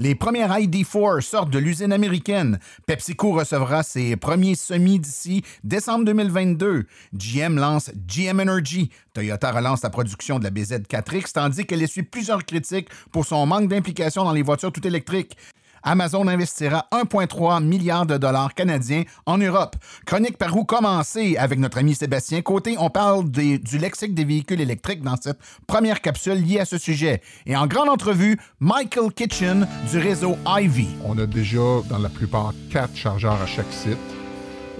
Les premières ID4 sortent de l'usine américaine. PepsiCo recevra ses premiers semis d'ici décembre 2022. GM lance GM Energy. Toyota relance la production de la BZ4X tandis qu'elle essuie plusieurs critiques pour son manque d'implication dans les voitures tout électriques. Amazon investira 1,3 milliard de dollars canadiens en Europe. Chronique par où commencer avec notre ami Sébastien Côté. On parle des- du lexique des véhicules électriques dans cette première capsule liée à ce sujet. Et en grande entrevue, Michael Kitchen du réseau Ivy. On a déjà, dans la plupart, quatre chargeurs à chaque site.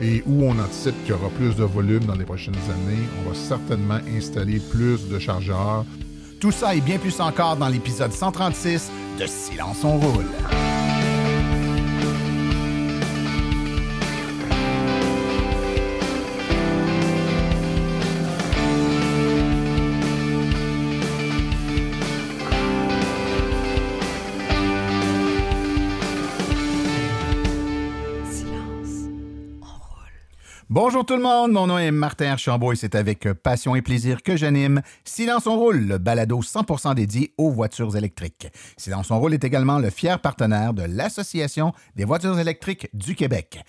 Et où on anticipe qu'il y aura plus de volume dans les prochaines années, on va certainement installer plus de chargeurs. Tout ça et bien plus encore dans l'épisode 136 de Silence on roule. Bonjour tout le monde, mon nom est Martin Archambault et c'est avec euh, passion et plaisir que j'anime Silence on roule, le balado 100% dédié aux voitures électriques. Silence on roule est également le fier partenaire de l'Association des voitures électriques du Québec.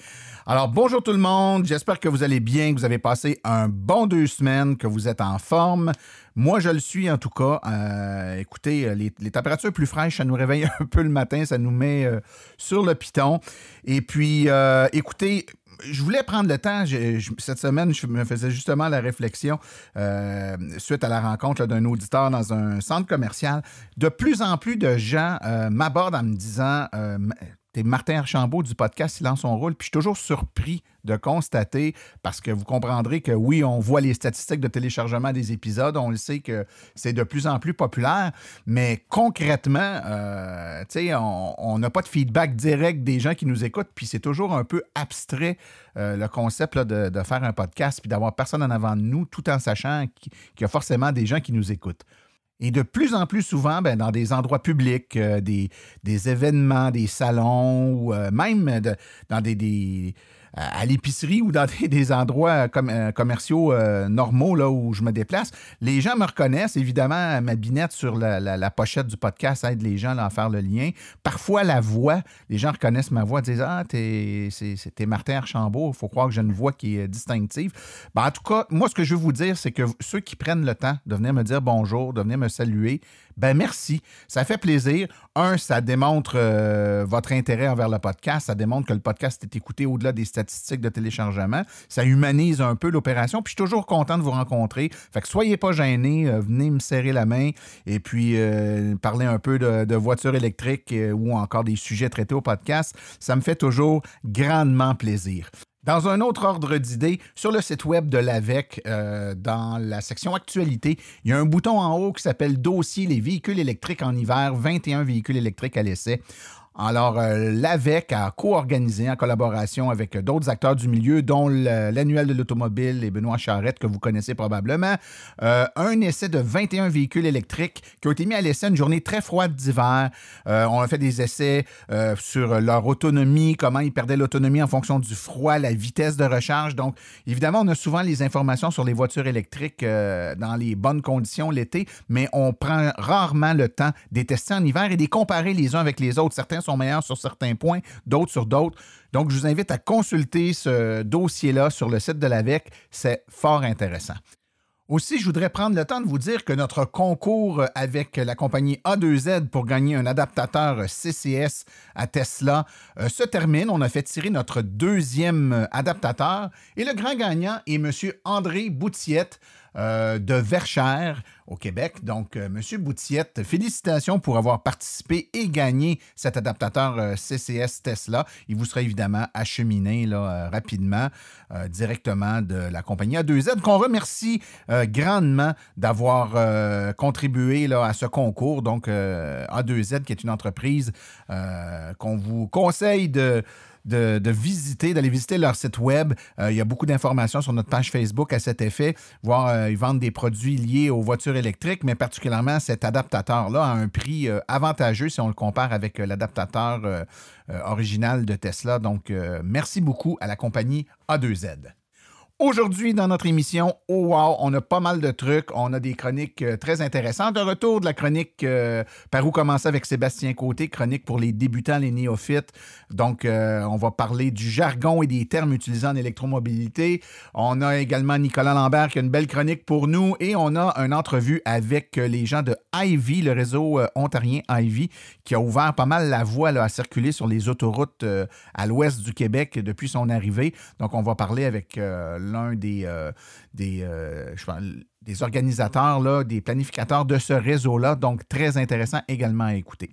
Alors bonjour tout le monde, j'espère que vous allez bien, que vous avez passé un bon deux semaines, que vous êtes en forme. Moi, je le suis en tout cas. Euh, écoutez, euh, les, températures plus fraîches, ça nous réveille un peu le matin, ça nous met euh, sur le piton. Et puis, écoutez, je voulais prendre le temps. cette semaine, je me faisais justement la réflexion suite à la rencontre d'un auditeur dans un centre commercial. De plus en plus de gens m'abordent en me disant T'es Martin Archambault du podcast Silence on roule. Puis je suis toujours surpris de constater, parce que vous comprendrez que oui, on voit les statistiques de téléchargement des épisodes, on le sait que c'est de plus en plus populaire, mais concrètement, euh, tu sais, on n'a pas de feedback direct des gens qui nous écoutent, puis c'est toujours un peu abstrait euh, le concept de, de faire un podcast, puis d'avoir personne en avant de nous, tout en sachant qu'il y a forcément des gens qui nous écoutent. Et de plus en plus souvent, ben, dans des endroits publics, euh, des, événements, des salons, ou euh, même dans des- à l'épicerie ou dans des, endroits com- euh, commerciaux euh, normaux là, où je me déplace, les gens me reconnaissent. Évidemment, ma binette sur la, pochette du podcast aide les gens à faire le lien. Parfois, la voix, les gens reconnaissent ma voix, disent Ah, t'es Martin Archambault, il faut croire que j'ai une voix qui est distinctive. Ben, en tout cas, moi, ce que je veux vous dire, c'est que ceux qui prennent le temps de venir me dire bonjour, de venir me saluer, ben merci. Ça fait plaisir. Un, ça démontre euh, votre intérêt envers le podcast. Ça démontre que le podcast est écouté au-delà des statistiques de téléchargement. Ça humanise un peu l'opération. Puis je suis toujours content de vous rencontrer. Fait que soyez pas gênés. euh, venez me serrer la main et puis euh, parler un peu de, voitures électriques ou encore des sujets traités au podcast. Ça me fait toujours grandement plaisir. Dans un autre ordre d'idée, sur le site web de l'AVEC, euh, dans la section Actualité, il y a un bouton en haut qui s'appelle Dossier les véhicules électriques en hiver, 21 véhicules électriques à l'essai. Alors, euh, l'AVEC a co-organisé en collaboration avec d'autres acteurs du milieu, dont l'annuel de l'automobile et Benoît Charrette, que vous connaissez probablement, euh, un essai de 21 véhicules électriques qui ont été mis à l'essai une journée très froide d'hiver. Euh, on a fait des essais sur leur autonomie, comment ils perdaient l'autonomie en fonction du froid, la vitesse de recharge. Donc, évidemment, on a souvent les informations sur les voitures électriques dans les bonnes conditions l'été, mais on prend rarement le temps de les tester en hiver et de les comparer les uns avec les autres. Certains meilleurs sur certains points, d'autres sur d'autres. Donc, je vous invite à consulter ce dossier-là sur le site de l'AVEC. C'est fort intéressant. Aussi, je voudrais prendre le temps de vous dire que notre concours avec la compagnie A2Z pour gagner un adaptateur CCS à Tesla euh, se termine. On a fait tirer notre deuxième adaptateur et le grand gagnant est M. André Boutiette euh, de Verchères au Québec. Donc, euh, M. Boutiette, félicitations pour avoir participé et gagné cet adaptateur euh, CCS Tesla. Il vous sera évidemment acheminé euh, rapidement directement de la compagnie A2Z, qu'on remercie grandement d'avoir contribué à ce concours. Donc, euh, A2Z, qui est une entreprise qu'on vous conseille de de, visiter, d'aller visiter leur site web. Euh, il y a beaucoup d'informations sur notre page Facebook à cet effet. Voir, euh, ils vendent des produits liés aux voitures électriques, mais particulièrement cet adaptateur-là à un prix euh, avantageux si on le compare avec l'adaptateur original de Tesla. Donc, merci beaucoup à la compagnie A2Z. Aujourd'hui, dans notre émission, oh wow, on a pas mal de trucs. On a des chroniques euh, très intéressantes. De retour de la chronique euh, par où commencer avec Sébastien Côté, chronique pour les débutants, les néophytes. Donc, euh, on va parler du jargon et des termes utilisés en électromobilité. On a également Nicolas Lambert qui a une belle chronique pour nous et on a une entrevue avec les gens de Ivy, le réseau ontarien Ivy, qui a ouvert pas mal la voie à circuler sur les autoroutes à l'ouest du Québec depuis son arrivée. Donc, on va parler avec l'un des, euh, des, euh, des organisateurs, là, des planificateurs de ce réseau-là. Donc, très intéressant également à écouter.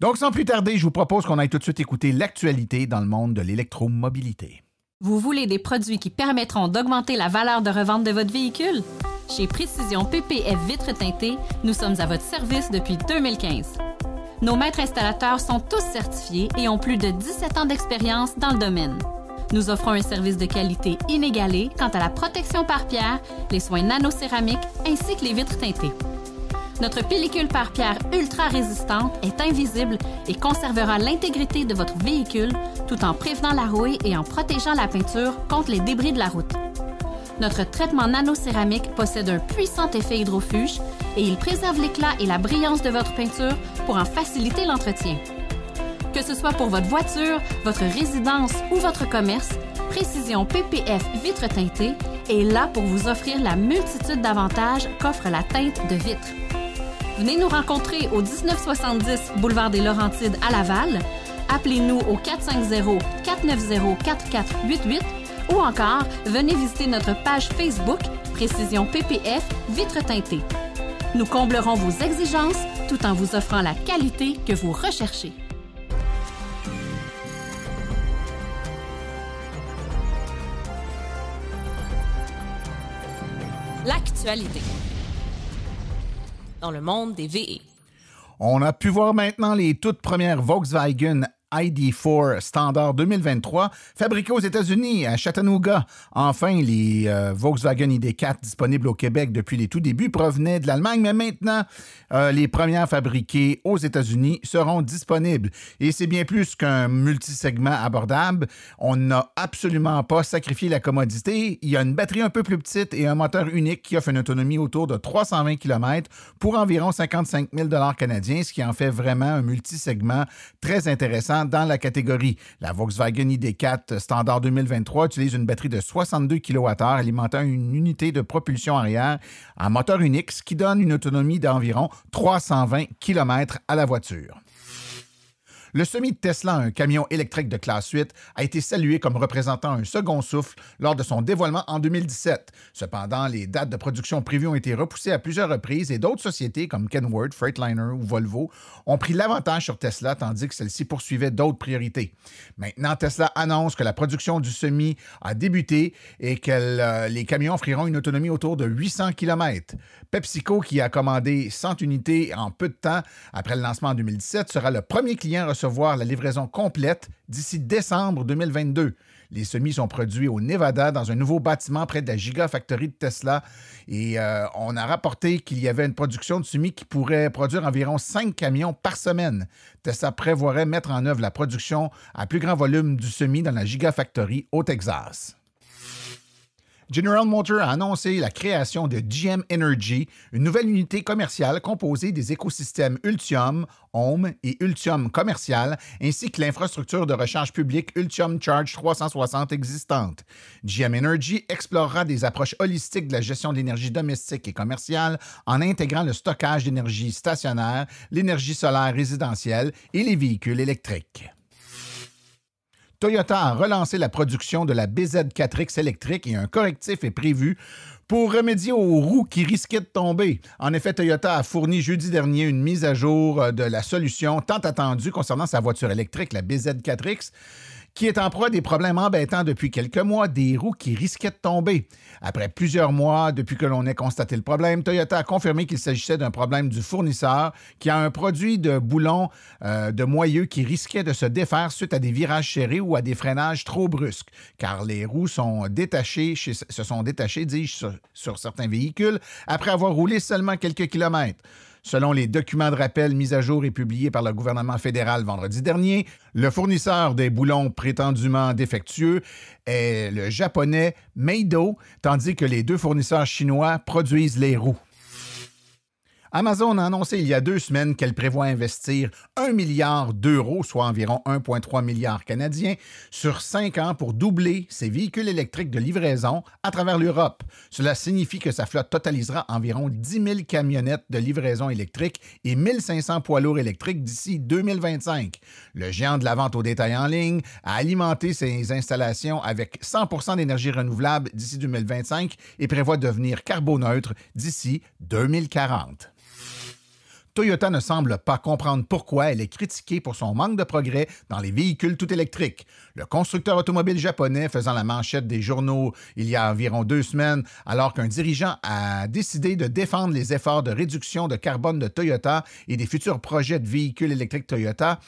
Donc, sans plus tarder, je vous propose qu'on aille tout de suite écouter l'actualité dans le monde de l'électromobilité. Vous voulez des produits qui permettront d'augmenter la valeur de revente de votre véhicule? Chez Précision PPF Vitres teintées, nous sommes à votre service depuis 2015. Nos maîtres installateurs sont tous certifiés et ont plus de 17 ans d'expérience dans le domaine. Nous offrons un service de qualité inégalé quant à la protection par pierre, les soins nanocéramiques ainsi que les vitres teintées. Notre pellicule par pierre ultra résistante est invisible et conservera l'intégrité de votre véhicule tout en prévenant la rouille et en protégeant la peinture contre les débris de la route. Notre traitement nanocéramique possède un puissant effet hydrofuge et il préserve l'éclat et la brillance de votre peinture pour en faciliter l'entretien. Que ce soit pour votre voiture, votre résidence ou votre commerce, Précision PPF Vitre teintée est là pour vous offrir la multitude d'avantages qu'offre la teinte de vitre. Venez nous rencontrer au 1970 boulevard des Laurentides à Laval. Appelez-nous au 450-490-4488 ou encore venez visiter notre page Facebook Précision PPF Vitre teintée. Nous comblerons vos exigences tout en vous offrant la qualité que vous recherchez. Dans le monde des VE. On a pu voir maintenant les toutes premières Volkswagen ID4 Standard 2023, fabriquées aux États-Unis, à Chattanooga. Enfin, les euh, Volkswagen ID4 disponibles au Québec depuis les tout débuts provenaient de l'Allemagne, mais maintenant, euh, les premières fabriquées aux États-Unis seront disponibles. Et c'est bien plus qu'un multisegment abordable. On n'a absolument pas sacrifié la commodité. Il y a une batterie un peu plus petite et un moteur unique qui offre une autonomie autour de 320 km pour environ 55 000 canadiens, ce qui en fait vraiment un multisegment très intéressant dans la catégorie. La Volkswagen ID4 Standard 2023 utilise une batterie de 62 kWh alimentant une unité de propulsion arrière en moteur unique, ce qui donne une autonomie d'environ 320 km à la voiture. Le semi de Tesla, un camion électrique de classe 8, a été salué comme représentant un second souffle lors de son dévoilement en 2017. Cependant, les dates de production prévues ont été repoussées à plusieurs reprises et d'autres sociétés comme Kenworth, Freightliner ou Volvo ont pris l'avantage sur Tesla tandis que celle-ci poursuivait d'autres priorités. Maintenant, Tesla annonce que la production du semi a débuté et que euh, les camions offriront une autonomie autour de 800 km. PepsiCo, qui a commandé 100 unités en peu de temps après le lancement en 2017, sera le premier client recevoir la livraison complète d'ici décembre 2022. Les semis sont produits au Nevada dans un nouveau bâtiment près de la Gigafactory de Tesla et euh, on a rapporté qu'il y avait une production de semis qui pourrait produire environ 5 camions par semaine. Tesla prévoirait mettre en œuvre la production à plus grand volume du semi dans la Gigafactory au Texas. General Motors a annoncé la création de GM Energy, une nouvelle unité commerciale composée des écosystèmes Ultium, Home et Ultium Commercial, ainsi que l'infrastructure de recharge publique Ultium Charge 360 existante. GM Energy explorera des approches holistiques de la gestion de l'énergie domestique et commerciale en intégrant le stockage d'énergie stationnaire, l'énergie solaire résidentielle et les véhicules électriques. Toyota a relancé la production de la BZ4X électrique et un correctif est prévu pour remédier aux roues qui risquaient de tomber. En effet, Toyota a fourni jeudi dernier une mise à jour de la solution tant attendue concernant sa voiture électrique, la BZ4X, qui est en proie à des problèmes embêtants depuis quelques mois, des roues qui risquaient de tomber. Après plusieurs mois depuis que l'on ait constaté le problème, Toyota a confirmé qu'il s'agissait d'un problème du fournisseur qui a un produit de boulon euh, de moyeu qui risquait de se défaire suite à des virages serrés ou à des freinages trop brusques, car les roues sont détachées, se sont détachées, dis-je, sur certains véhicules après avoir roulé seulement quelques kilomètres. Selon les documents de rappel mis à jour et publiés par le gouvernement fédéral vendredi dernier, le fournisseur des boulons prétendument défectueux est le japonais Meido, tandis que les deux fournisseurs chinois produisent les roues. Amazon a annoncé il y a deux semaines qu'elle prévoit investir 1 milliard d'euros, soit environ 1,3 milliard canadiens, sur cinq ans pour doubler ses véhicules électriques de livraison à travers l'Europe. Cela signifie que sa flotte totalisera environ 10 000 camionnettes de livraison électrique et 1 500 poids lourds électriques d'ici 2025. Le géant de la vente au détail en ligne a alimenté ses installations avec 100% d'énergie renouvelable d'ici 2025 et prévoit devenir carboneutre d'ici 2040. Toyota ne semble pas comprendre pourquoi elle est critiquée pour son manque de progrès dans les véhicules tout électriques. Le constructeur automobile japonais faisant la manchette des journaux il y a environ deux semaines, alors qu'un dirigeant a décidé de défendre les efforts de réduction de carbone de Toyota et des futurs projets de véhicules électriques Toyota,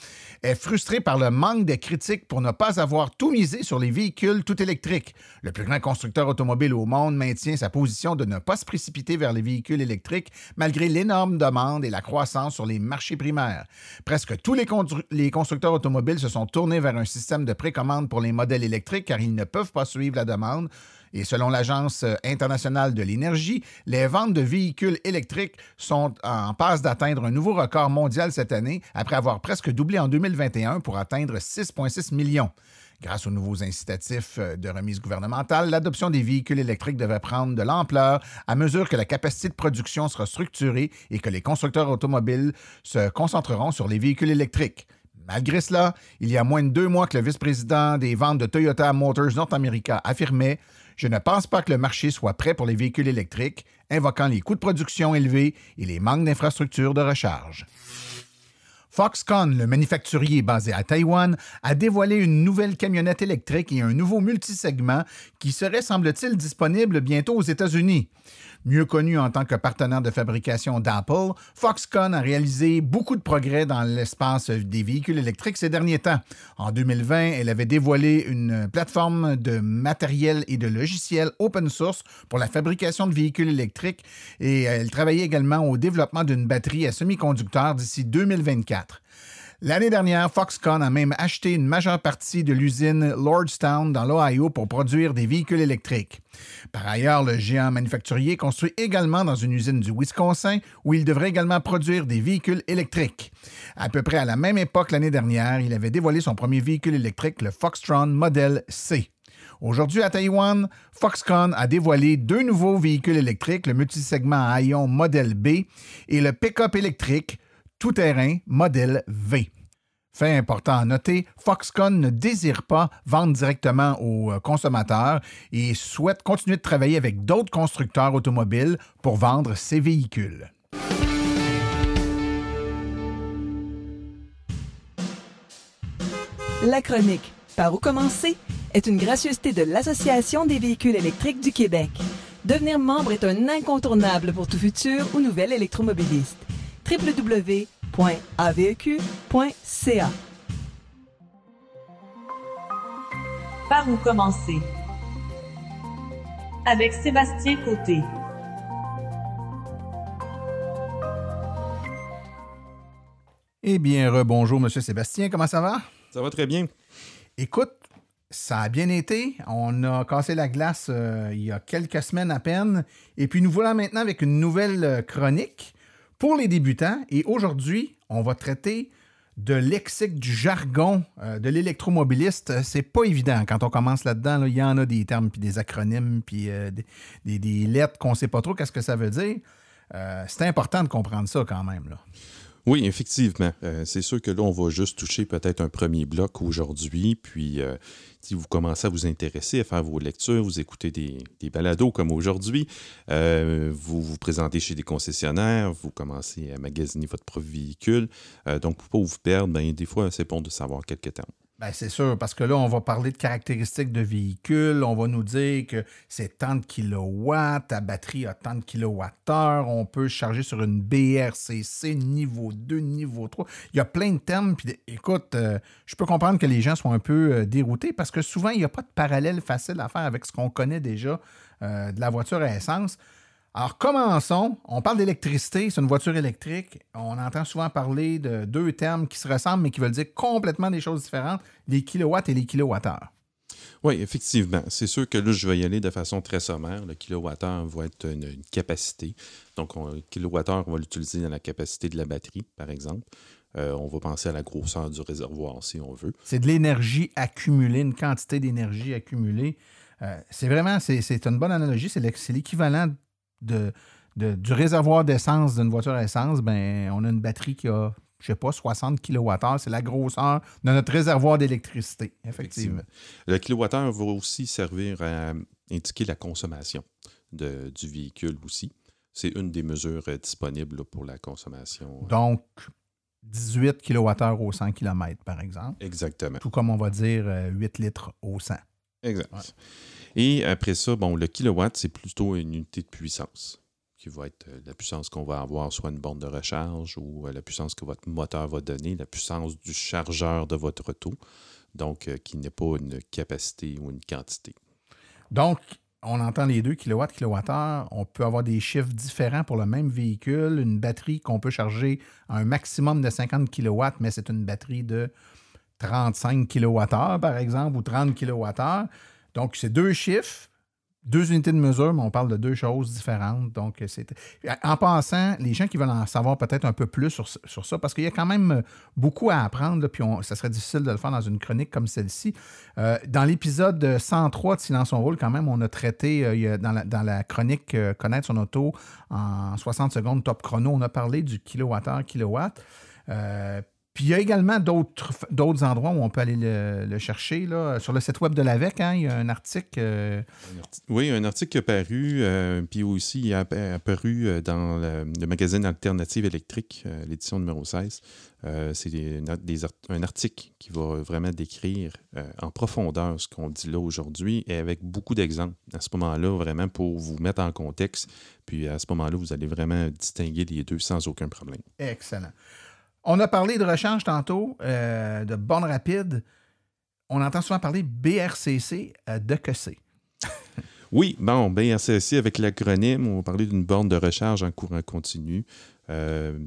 est frustré par le manque de critiques pour ne pas avoir tout misé sur les véhicules tout électriques. Le plus grand constructeur automobile au monde maintient sa position de ne pas se précipiter vers les véhicules électriques malgré l'énorme demande et la croissance sur les marchés primaires. Presque tous les, constructeurs automobiles se sont tournés vers un système de précommande pour les modèles électriques car ils ne peuvent pas suivre la demande. Et selon l'Agence internationale de l'énergie, les ventes de véhicules électriques sont en passe d'atteindre un nouveau record mondial cette année après avoir presque doublé en 2021 pour atteindre 6,6 millions. Grâce aux nouveaux incitatifs euh, de remise gouvernementale, l'adoption des véhicules électriques devrait prendre de l'ampleur à mesure que la capacité de production sera structurée et que les constructeurs automobiles se concentreront sur les véhicules électriques. Malgré cela, il y a moins de deux mois que le vice-président des ventes de Toyota Motors North America affirmait Je ne pense pas que le marché soit prêt pour les véhicules électriques, invoquant les coûts de production élevés et les manques d'infrastructures de recharge. Foxconn, le manufacturier basé à Taïwan, a dévoilé une nouvelle camionnette électrique et un nouveau multisegment qui serait, semble-t-il, disponible bientôt aux États-Unis. Mieux connu en tant que partenaire de fabrication d'Apple, Foxconn a réalisé beaucoup de progrès dans l'espace des véhicules électriques ces derniers temps. En 2020, elle avait dévoilé une plateforme de matériel et de logiciels open source pour la fabrication de véhicules électriques et elle travaillait également au développement d'une batterie à semi-conducteurs d'ici 2024. L'année dernière, Foxconn a même acheté une majeure partie de l'usine Lordstown dans l'Ohio pour produire des véhicules électriques. Par ailleurs, le géant manufacturier construit également dans une usine du Wisconsin où il devrait également produire des véhicules électriques. À peu près à la même époque l'année dernière, il avait dévoilé son premier véhicule électrique, le Foxtron Model C. Aujourd'hui, à Taïwan, Foxconn a dévoilé deux nouveaux véhicules électriques, le multisegment à ion Model B et le pick-up électrique tout-terrain modèle V. Fait important à noter, Foxconn ne désire pas vendre directement aux euh, consommateurs et souhaite continuer de travailler avec d'autres constructeurs automobiles pour vendre ses véhicules. La chronique Par où commencer est une gracieuseté de l'Association des véhicules électriques du Québec. Devenir membre est un incontournable pour tout futur ou nouvel électromobiliste www.aveq.ca. Par où commencer? Avec Sébastien Côté. Eh bien, rebonjour, Monsieur Sébastien, comment ça va? Ça va très bien. Écoute, ça a bien été. On a cassé la glace euh, il y a quelques semaines à peine. Et puis nous voilà maintenant avec une nouvelle euh, chronique pour les débutants. Et aujourd'hui, on va traiter de lexique, du jargon euh, de l'électromobiliste. C'est pas évident quand on commence là-dedans. il y en a des termes, puis des acronymes, puis euh, des, lettres qu'on sait pas trop qu'est-ce que ça veut dire. Euh, c'est important de comprendre ça quand même. Là. Oui, effectivement. c'est sûr que là, on va juste toucher peut-être un premier bloc aujourd'hui, puis si vous commencez à vous intéresser, à faire vos lectures, vous écoutez des, des balados comme aujourd'hui, euh, vous vous présentez chez des concessionnaires, vous commencez à magasiner votre propre véhicule. Euh, donc, pour ne pas vous perdre, ben, des fois, c'est bon de savoir quelques termes. Ben, c'est sûr, parce que là, on va parler de caractéristiques de véhicule, on va nous dire que c'est tant de kilowatts, ta batterie a tant de kilowattheures, on peut charger sur une BRCC niveau 2, niveau 3. Il y a plein de termes. Puis, écoute, euh, je peux comprendre que les gens soient un peu euh, déroutés parce que souvent, il n'y a pas de parallèle facile à faire avec ce qu'on connaît déjà euh, de la voiture à essence. Alors, commençons. On parle d'électricité, c'est une voiture électrique. On entend souvent parler de deux termes qui se ressemblent, mais qui veulent dire complètement des choses différentes, les kilowatts et les kilowattheures. Oui, effectivement. C'est sûr que là, je vais y aller de façon très sommaire. Le kilowattheure va être une, une capacité. Donc, on, le kilowattheure, on va l'utiliser dans la capacité de la batterie, par exemple. Euh, on va penser à la grosseur du réservoir, si on veut. C'est de l'énergie accumulée, une quantité d'énergie accumulée. Euh, c'est vraiment, c'est une bonne analogie. C'est l'équivalent de, de, du réservoir d'essence d'une voiture à essence. Ben, on a une batterie qui a je sais pas, 60 kWh. C'est la grosseur de notre réservoir d'électricité, effectivement. Le kilowattheure va aussi servir à indiquer la consommation de, du véhicule aussi. C'est une des mesures euh, disponibles là, pour la consommation. euh. Donc, 18 kWh au 100 km, par exemple. Exactement. Tout comme on va dire euh, 8 litres au 100. Exact. Ouais. Et après ça, bon, le kilowatt, c'est plutôt une unité de puissance qui va être euh, la puissance qu'on va avoir, soit une borne de recharge ou euh, la puissance que votre moteur va donner, la puissance du chargeur de votre auto, donc euh, qui n'est pas une capacité ou une quantité. Donc, on entend les deux kilowatts, kilowattheure. On peut avoir des chiffres différents pour le même véhicule. Une batterie qu'on peut charger à un maximum de 50 kilowatts, mais c'est une batterie de 35 kilowattheures, par exemple, ou 30 kilowattheures. Donc, c'est deux chiffres, deux unités de mesure, mais on parle de deux choses différentes. Donc, c'est. En passant, les gens qui veulent en savoir peut-être un peu plus sur, sur ça, parce qu'il y a quand même beaucoup à apprendre, puis ça serait difficile de le faire dans une chronique comme celle-ci. Euh, dans l'épisode 103 de Silence on roule, quand même, on a traité, euh, dans, la, dans la chronique euh, Connaître son auto en 60 secondes top chrono, on a parlé du kilowattheure, kilowatt. Euh, puis il y a également d'autres endroits où on peut aller le, le chercher. Là. Sur le site web de l'AVEC, hein, il y a un article. euh, Oui, un article qui est paru, euh, puis aussi il est app- apparu euh, dans le, le magazine Alternative électrique, euh, l'édition numéro 16. Euh, c'est des- une- des art- un article qui va vraiment décrire en profondeur ce qu'on dit là aujourd'hui et avec beaucoup d'exemples à ce moment-là, vraiment pour vous mettre en contexte. Puis à ce moment-là, vous allez vraiment distinguer les deux sans aucun problème. Excellent. On a parlé de rechange tantôt, euh, de bornes rapides. On entend souvent parler BRCC euh, de que c'est. Oui, bon, BRCC avec l'acronyme, on va parler d'une borne de recharge en courant continu. Euh,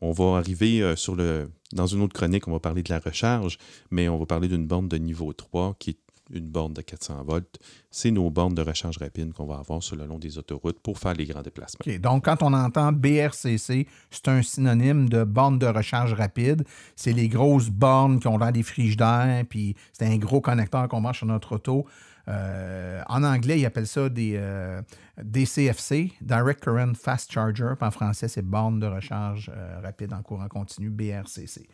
on va arriver sur le. Dans une autre chronique, on va parler de la recharge, mais on va parler d'une borne de niveau 3 qui est une borne de 400 volts. C'est nos bornes de recharge rapide qu'on va avoir sur le long des autoroutes pour faire les grands déplacements. Donc, quand on entend BRCC, c'est un synonyme de borne de recharge rapide. C'est les grosses bornes qui ont l'air des frigidaires, puis c'est un gros connecteur qu'on marche sur notre auto. Euh, en anglais, ils appellent ça des euh, DCFC, Direct Current Fast Charger. Puis en français, c'est borne de recharge euh, rapide en courant continu, BRCC.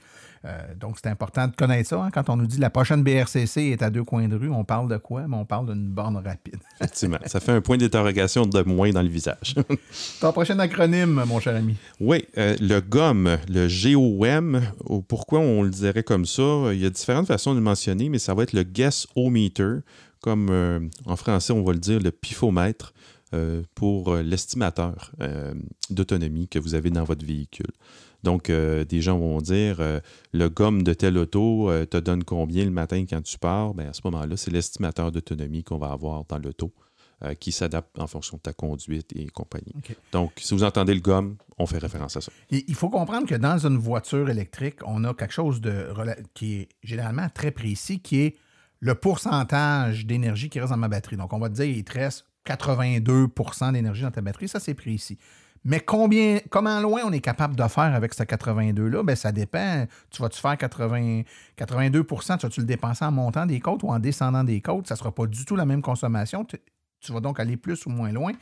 Donc, c'est important de connaître ça. hein. Quand on nous dit la prochaine BRCC est à deux coins de rue, on parle de quoi? Mais on parle d'une borne rapide. Effectivement, ça fait un point d'interrogation de moins dans le visage. Ton prochain acronyme, mon cher ami. Oui, le GOM, le GOM, ou pourquoi on le dirait comme ça, il y a différentes façons de le mentionner, mais ça va être le Guess O-Meter, comme euh, en français on va le dire le pifomètre euh, pour euh, l'estimateur d'autonomie que vous avez dans votre véhicule. Donc, des gens vont dire le gomme de telle auto te donne combien le matin quand tu pars? Ben, à ce moment-là, c'est l'estimateur d'autonomie qu'on va avoir dans l'auto qui s'adapte en fonction de ta conduite et compagnie. Donc, si vous entendez le gomme, on fait référence à ça. Il il faut comprendre que dans une voiture électrique, on a quelque chose de qui est généralement très précis, qui est le pourcentage d'énergie qui reste dans ma batterie. Donc, on va te dire, il te reste 82% d'énergie dans ta batterie. Ça, c'est précis. Mais combien, comment loin on est capable de faire avec ce 82-là? Ben, ça dépend. Tu vas-tu faire 80, 82 tu vas-tu le dépenser en montant des côtes ou en descendant des côtes? Ça ne sera pas du tout la même consommation. Tu vas donc aller plus ou moins loin.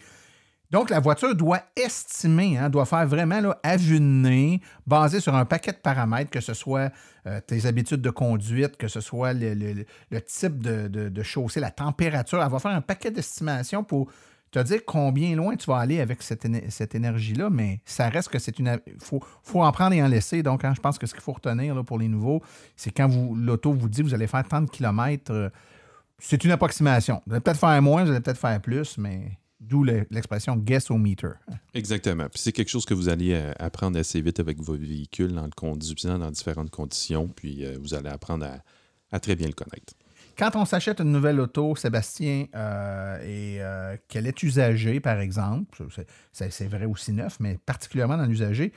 Donc, la voiture doit estimer, hein, doit faire vraiment là, à vue de nez, basé sur un paquet de paramètres, que ce soit euh, tes habitudes de conduite, que ce soit le, type de, chaussée, la température. Elle va faire un paquet d'estimations pour te dire combien loin tu vas aller avec cette, éne- cette énergie-là, mais ça reste que c'est une. Il faut, en prendre et en laisser. Donc, hein, je pense que ce qu'il faut retenir pour les nouveaux, c'est quand l'auto vous dit que vous allez faire tant de kilomètres, euh, c'est une approximation. Vous allez peut-être faire moins, vous allez peut-être faire plus, mais d'où le- l'expression guess au meter. Exactement. Puis c'est quelque chose que vous allez euh, apprendre assez vite avec votre véhicule en le conduisant dans différentes conditions. Puis euh, vous allez apprendre à, à très bien le connaître. Quand on s'achète une nouvelle auto, Sébastien, euh, et euh, qu'elle est usagée, par exemple, c'est- vrai aussi neuf, mais particulièrement dans l'usager,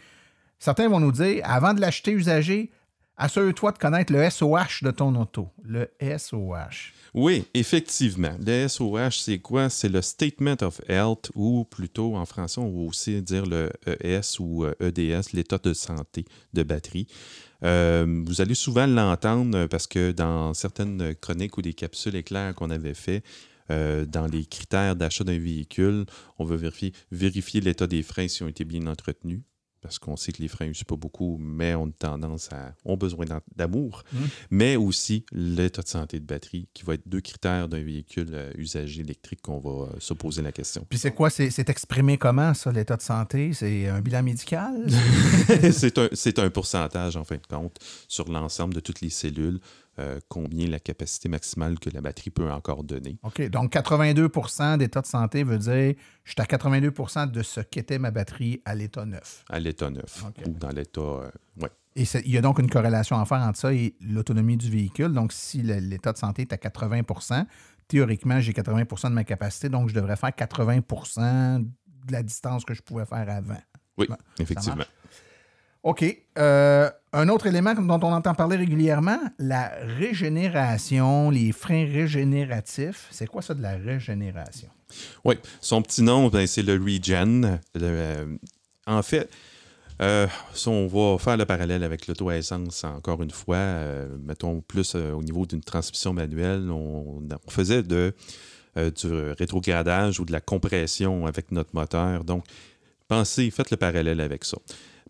certains vont nous dire, avant de l'acheter usagé, assure-toi de connaître le SOH de ton auto. Le SOH. Oui, effectivement. Le SOH, c'est quoi? C'est le Statement of Health, ou plutôt en français, on va aussi dire le ES ou euh, EDS, l'état de santé de batterie. Euh, vous allez souvent l'entendre euh, parce que dans certaines chroniques ou des capsules éclairs qu'on avait fait, dans les critères d'achat d'un véhicule, on veut vérifier, vérifier l'état des freins s'ils ont été bien entretenus. Parce qu'on sait que les freins n'usent pas beaucoup, mais ont tendance à. ont besoin d'amour. Mm. Mais aussi l'état de santé de batterie, qui va être deux critères d'un véhicule euh, usagé électrique qu'on va euh, se poser la question. Puis c'est quoi? C'est exprimé comment, ça, l'état de santé? C'est un bilan médical? c'est un, c'est un pourcentage, en fin de compte, sur l'ensemble de toutes les cellules, euh, combien la capacité maximale que la batterie peut encore donner. OK. Donc, 82% d'état de santé veut dire je suis à 82% de ce qu'était ma batterie à l'état neuf. à l'état neuf ou dans l'état. euh, ouais. Et il y a donc une corrélation à faire entre ça et l'autonomie du véhicule. Donc, si l'état de santé est à 80% théoriquement, j'ai 80% de ma capacité, donc je devrais faire 80% de la distance que je pouvais faire avant. Oui, effectivement. OK. Euh, un autre élément dont on entend parler régulièrement, la régénération, les freins régénératifs. C'est quoi ça de la régénération? Oui, son petit nom, ben, c'est le Regen. Euh, en fait, euh, si on va faire le parallèle avec l'auto à essence, encore une fois, mettons plus au niveau d'une transmission manuelle, on, faisait de, du rétrogradage ou de la compression avec notre moteur. Donc, pensez, faites le parallèle avec ça.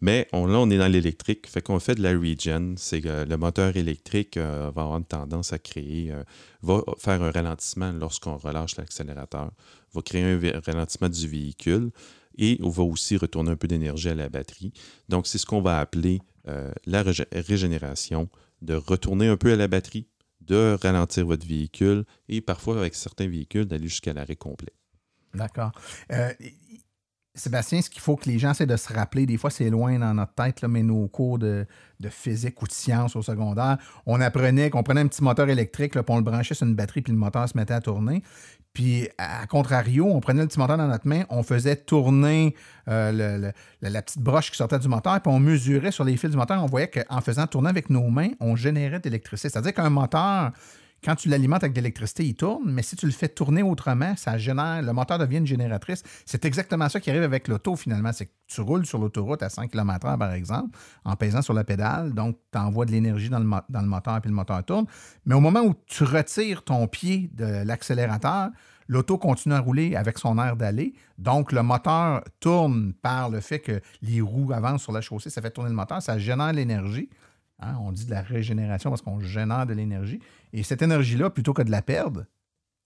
Mais là, on est dans l'électrique, fait qu'on fait de la regen. C'est que le moteur électrique euh, va avoir une tendance à créer, euh, va faire un ralentissement lorsqu'on relâche l'accélérateur, va créer un ralentissement du véhicule et on va aussi retourner un peu d'énergie à la batterie. Donc, c'est ce qu'on va appeler euh, la régé- régénération, de retourner un peu à la batterie, de ralentir votre véhicule et parfois, avec certains véhicules, d'aller jusqu'à l'arrêt complet. D'accord. Euh, Sébastien, ce qu'il faut que les gens essaient de se rappeler, des fois c'est loin dans notre tête, mais nos cours de, de physique ou de sciences au secondaire, on apprenait qu'on prenait un petit moteur électrique, puis on le branchait sur une batterie, puis le moteur se mettait à tourner. Puis, à contrario, on prenait le petit moteur dans notre main, on faisait tourner euh, la petite broche qui sortait du moteur, puis on mesurait sur les fils du moteur, on voyait qu'en faisant tourner avec nos mains, on générait de l'électricité. C'est-à-dire qu'un moteur, quand tu l'alimentes avec de l'électricité, il tourne, mais si tu le fais tourner autrement, ça génère, le moteur devient une génératrice. C'est exactement ça qui arrive avec l'auto finalement. C'est que tu roules sur l'autoroute à 5 km/h, par exemple, en pesant sur la pédale, donc tu envoies de l'énergie dans le, dans le moteur, puis le moteur tourne. Mais au moment où tu retires ton pied de l'accélérateur, l'auto continue à rouler avec son air d'aller. Donc, le moteur tourne par le fait que les roues avancent sur la chaussée, ça fait tourner le moteur, ça génère l'énergie. Hein, on dit de la régénération parce qu'on génère de l'énergie. Et cette énergie-là, plutôt que de la perdre,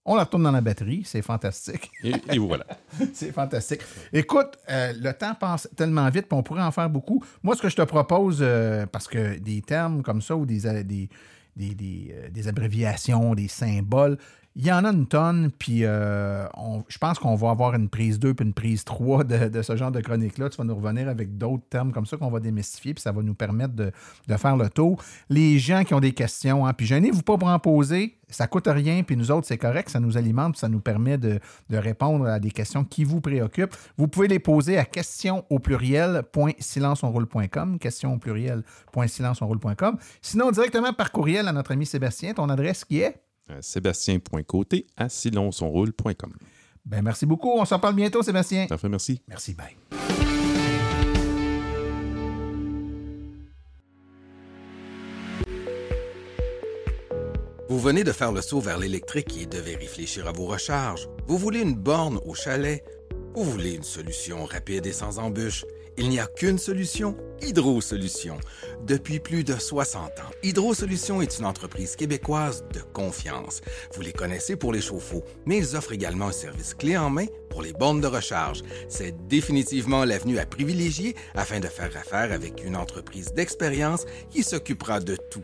on la retourne dans la batterie. C'est fantastique. Et, et voilà. C'est fantastique. Écoute, euh, le temps passe tellement vite, puis on pourrait en faire beaucoup. Moi, ce que je te propose, euh, parce que des termes comme ça ou des, euh, des, des, des, euh, des abréviations, des symboles, il y en a une tonne, puis euh, je pense qu'on va avoir une prise 2 puis une prise 3 de, ce genre de chronique-là. Tu vas nous revenir avec d'autres termes comme ça qu'on va démystifier, puis ça va nous permettre de, faire le tour. Les gens qui ont des questions, hein, puis gênez-vous pas pour en poser, ça coûte rien, puis nous autres, c'est correct, ça nous alimente, ça nous permet de, répondre à des questions qui vous préoccupent. Vous pouvez les poser à questions au pluriel silenceonroule.com, questions au. Sinon, directement par courriel à notre ami Sébastien, ton adresse qui est? Sébastien.côté à silonsonroule.com. Ben, merci beaucoup. On s'en parle bientôt, Sébastien. Parfait, merci. Merci, bye. Vous venez de faire le saut vers l'électrique et devez réfléchir à vos recharges. Vous voulez une borne au chalet? Vous voulez une solution rapide et sans embûches? Il n'y a qu'une solution, Hydro Solutions. Depuis plus de 60 ans, Hydro Solutions est une entreprise québécoise de confiance. Vous les connaissez pour les chauffe-eau, mais ils offrent également un service clé en main pour les bornes de recharge. C'est définitivement l'avenue à privilégier afin de faire affaire avec une entreprise d'expérience qui s'occupera de tout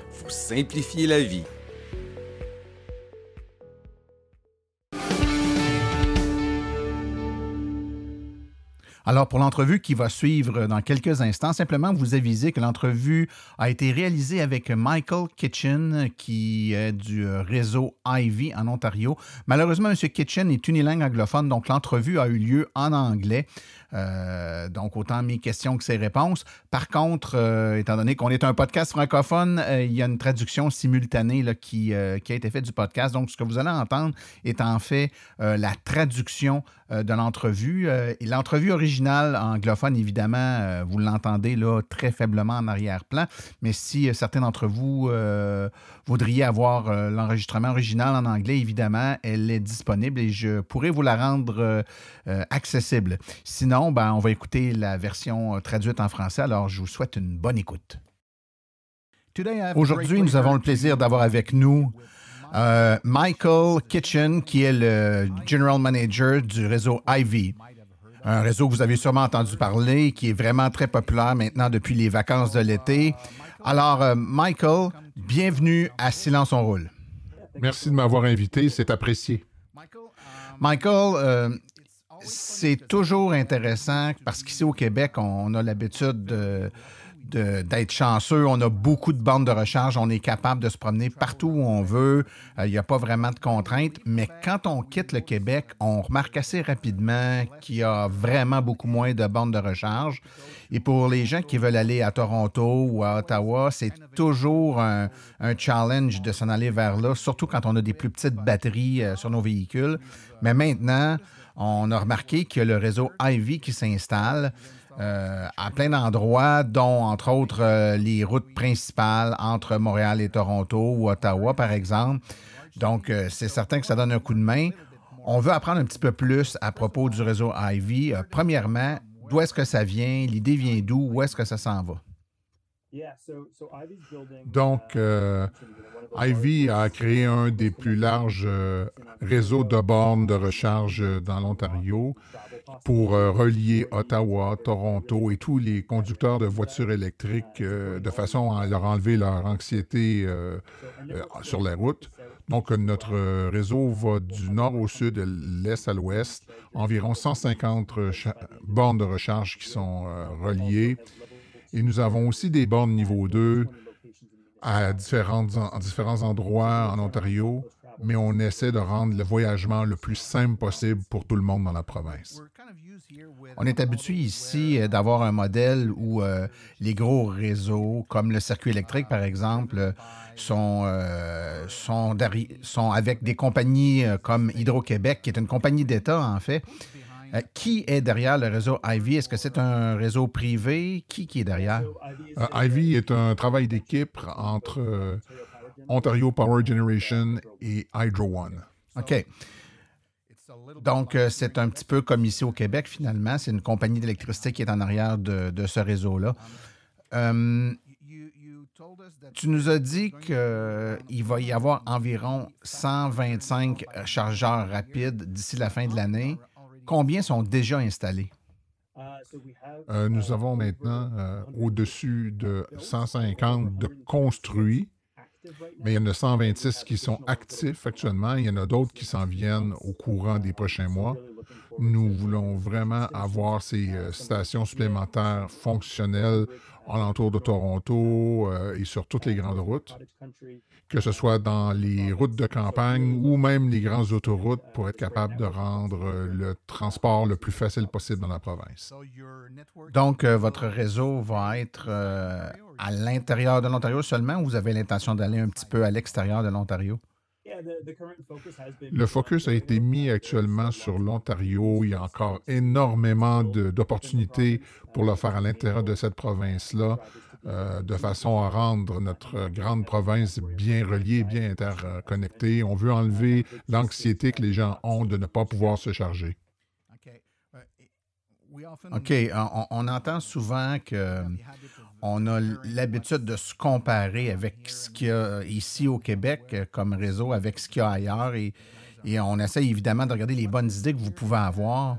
vous simplifier la vie. Alors, pour l'entrevue qui va suivre dans quelques instants, simplement vous aviser que l'entrevue a été réalisée avec Michael Kitchen, qui est du réseau Ivy en Ontario. Malheureusement, M. Kitchen est unilingue anglophone, donc l'entrevue a eu lieu en anglais. Euh, donc, autant mes questions que ses réponses. Par contre, euh, étant donné qu'on est un podcast francophone, euh, il y a une traduction simultanée qui, a été faite du podcast. Donc, ce que vous allez entendre est en fait la traduction de l'entrevue. et l'entrevue originale anglophone, évidemment, vous l'entendez là très faiblement en arrière-plan. Mais si certains d'entre vous voudriez avoir l'enregistrement original en anglais, évidemment, elle est disponible et je pourrais vous la rendre accessible. Sinon, ben, on va écouter la version euh, traduite en français. Alors, je vous souhaite une bonne écoute. Aujourd'hui, nous avons le plaisir d'avoir avec nous euh, Michael Kitchen, qui est le General Manager du réseau Ivy. Un réseau que vous avez sûrement entendu parler, qui est vraiment très populaire maintenant depuis les vacances de l'été. Alors, euh, Michael, bienvenue à Silence on roule. Merci de m'avoir invité, c'est apprécié. Michael, c'est toujours intéressant parce qu'ici au Québec, on a l'habitude d'être chanceux. On a beaucoup de bandes de recharge. On est capable de se promener partout où on veut. Euh, il n'y a pas vraiment de contraintes. Mais quand on quitte le Québec, on remarque assez rapidement qu'il y a vraiment beaucoup moins de bandes de recharge. Et pour les gens qui veulent aller à Toronto ou à Ottawa, c'est toujours un, challenge de s'en aller vers là, surtout quand on a des plus petites batteries euh, sur nos véhicules. Mais maintenant, on a remarqué qu'il y a le réseau Ivy qui s'installe. Euh, à plein d'endroits, dont entre autres euh, les routes principales entre Montréal et Toronto ou Ottawa, par exemple. Donc, euh, c'est certain que ça donne un coup de main. On veut apprendre un petit peu plus à propos du réseau Ivy. premièrement, d'où est-ce que ça vient? L'idée vient d'où? Où est-ce que ça s'en va? Donc, Ivy a créé un des plus larges réseaux de bornes de recharge dans l'Ontario pour euh, relier Ottawa, Toronto et tous les conducteurs de voitures électriques de façon à leur enlever leur anxiété sur la route. Donc, notre réseau va du nord au sud, de l'est à l'ouest, environ 150 bornes de recharge qui sont reliées. Et nous avons aussi des bornes niveau 2 à différents, différents endroits en Ontario, mais on essaie de rendre le voyagement le plus simple possible pour tout le monde dans la province. On est habitué ici euh, d'avoir un modèle où euh, les gros réseaux, comme le circuit électrique par exemple, sont, euh, sont, sont avec des compagnies comme Hydro-Québec, qui est une compagnie d'État en fait, euh, qui est derrière le réseau Ivy? Est-ce que c'est un réseau privé? Qui, qui est derrière? Euh, Ivy est un travail d'équipe entre euh, Ontario Power Generation et Hydro One. OK. Donc, c'est un petit peu comme ici au Québec, finalement. C'est une compagnie d'électricité qui est en arrière de, ce réseau-là. tu nous as dit qu'il va y avoir environ 125 chargeurs rapides d'ici la fin de l'année. Combien sont déjà installés? Euh, nous avons maintenant euh, au-dessus de 150 de construits, mais il y en a 126 qui sont actifs actuellement. Il y en a d'autres qui s'en viennent au courant des prochains mois. Nous voulons vraiment avoir ces euh, stations supplémentaires fonctionnelles alentour de Toronto euh, et sur toutes les grandes routes, que ce soit dans les routes de campagne ou même les grandes autoroutes pour être capable de rendre euh, le transport le plus facile possible dans la province. Donc, votre réseau va être à l'intérieur de l'Ontario seulement ou vous avez l'intention d'aller un petit peu à l'extérieur de l'Ontario? Le focus a été mis actuellement sur l'Ontario. Il y a encore énormément d'opportunités pour le faire à l'intérieur de cette province-là, euh, de façon à rendre notre grande province bien reliée, bien interconnectée. On veut enlever l'anxiété que les gens ont de ne pas pouvoir se charger. OK. On, on entend souvent que on a l'habitude de se comparer avec ce qu'il y a ici au Québec euh, comme réseau avec ce qu'il y a ailleurs et, on essaie évidemment de regarder les bonnes idées que vous pouvez avoir.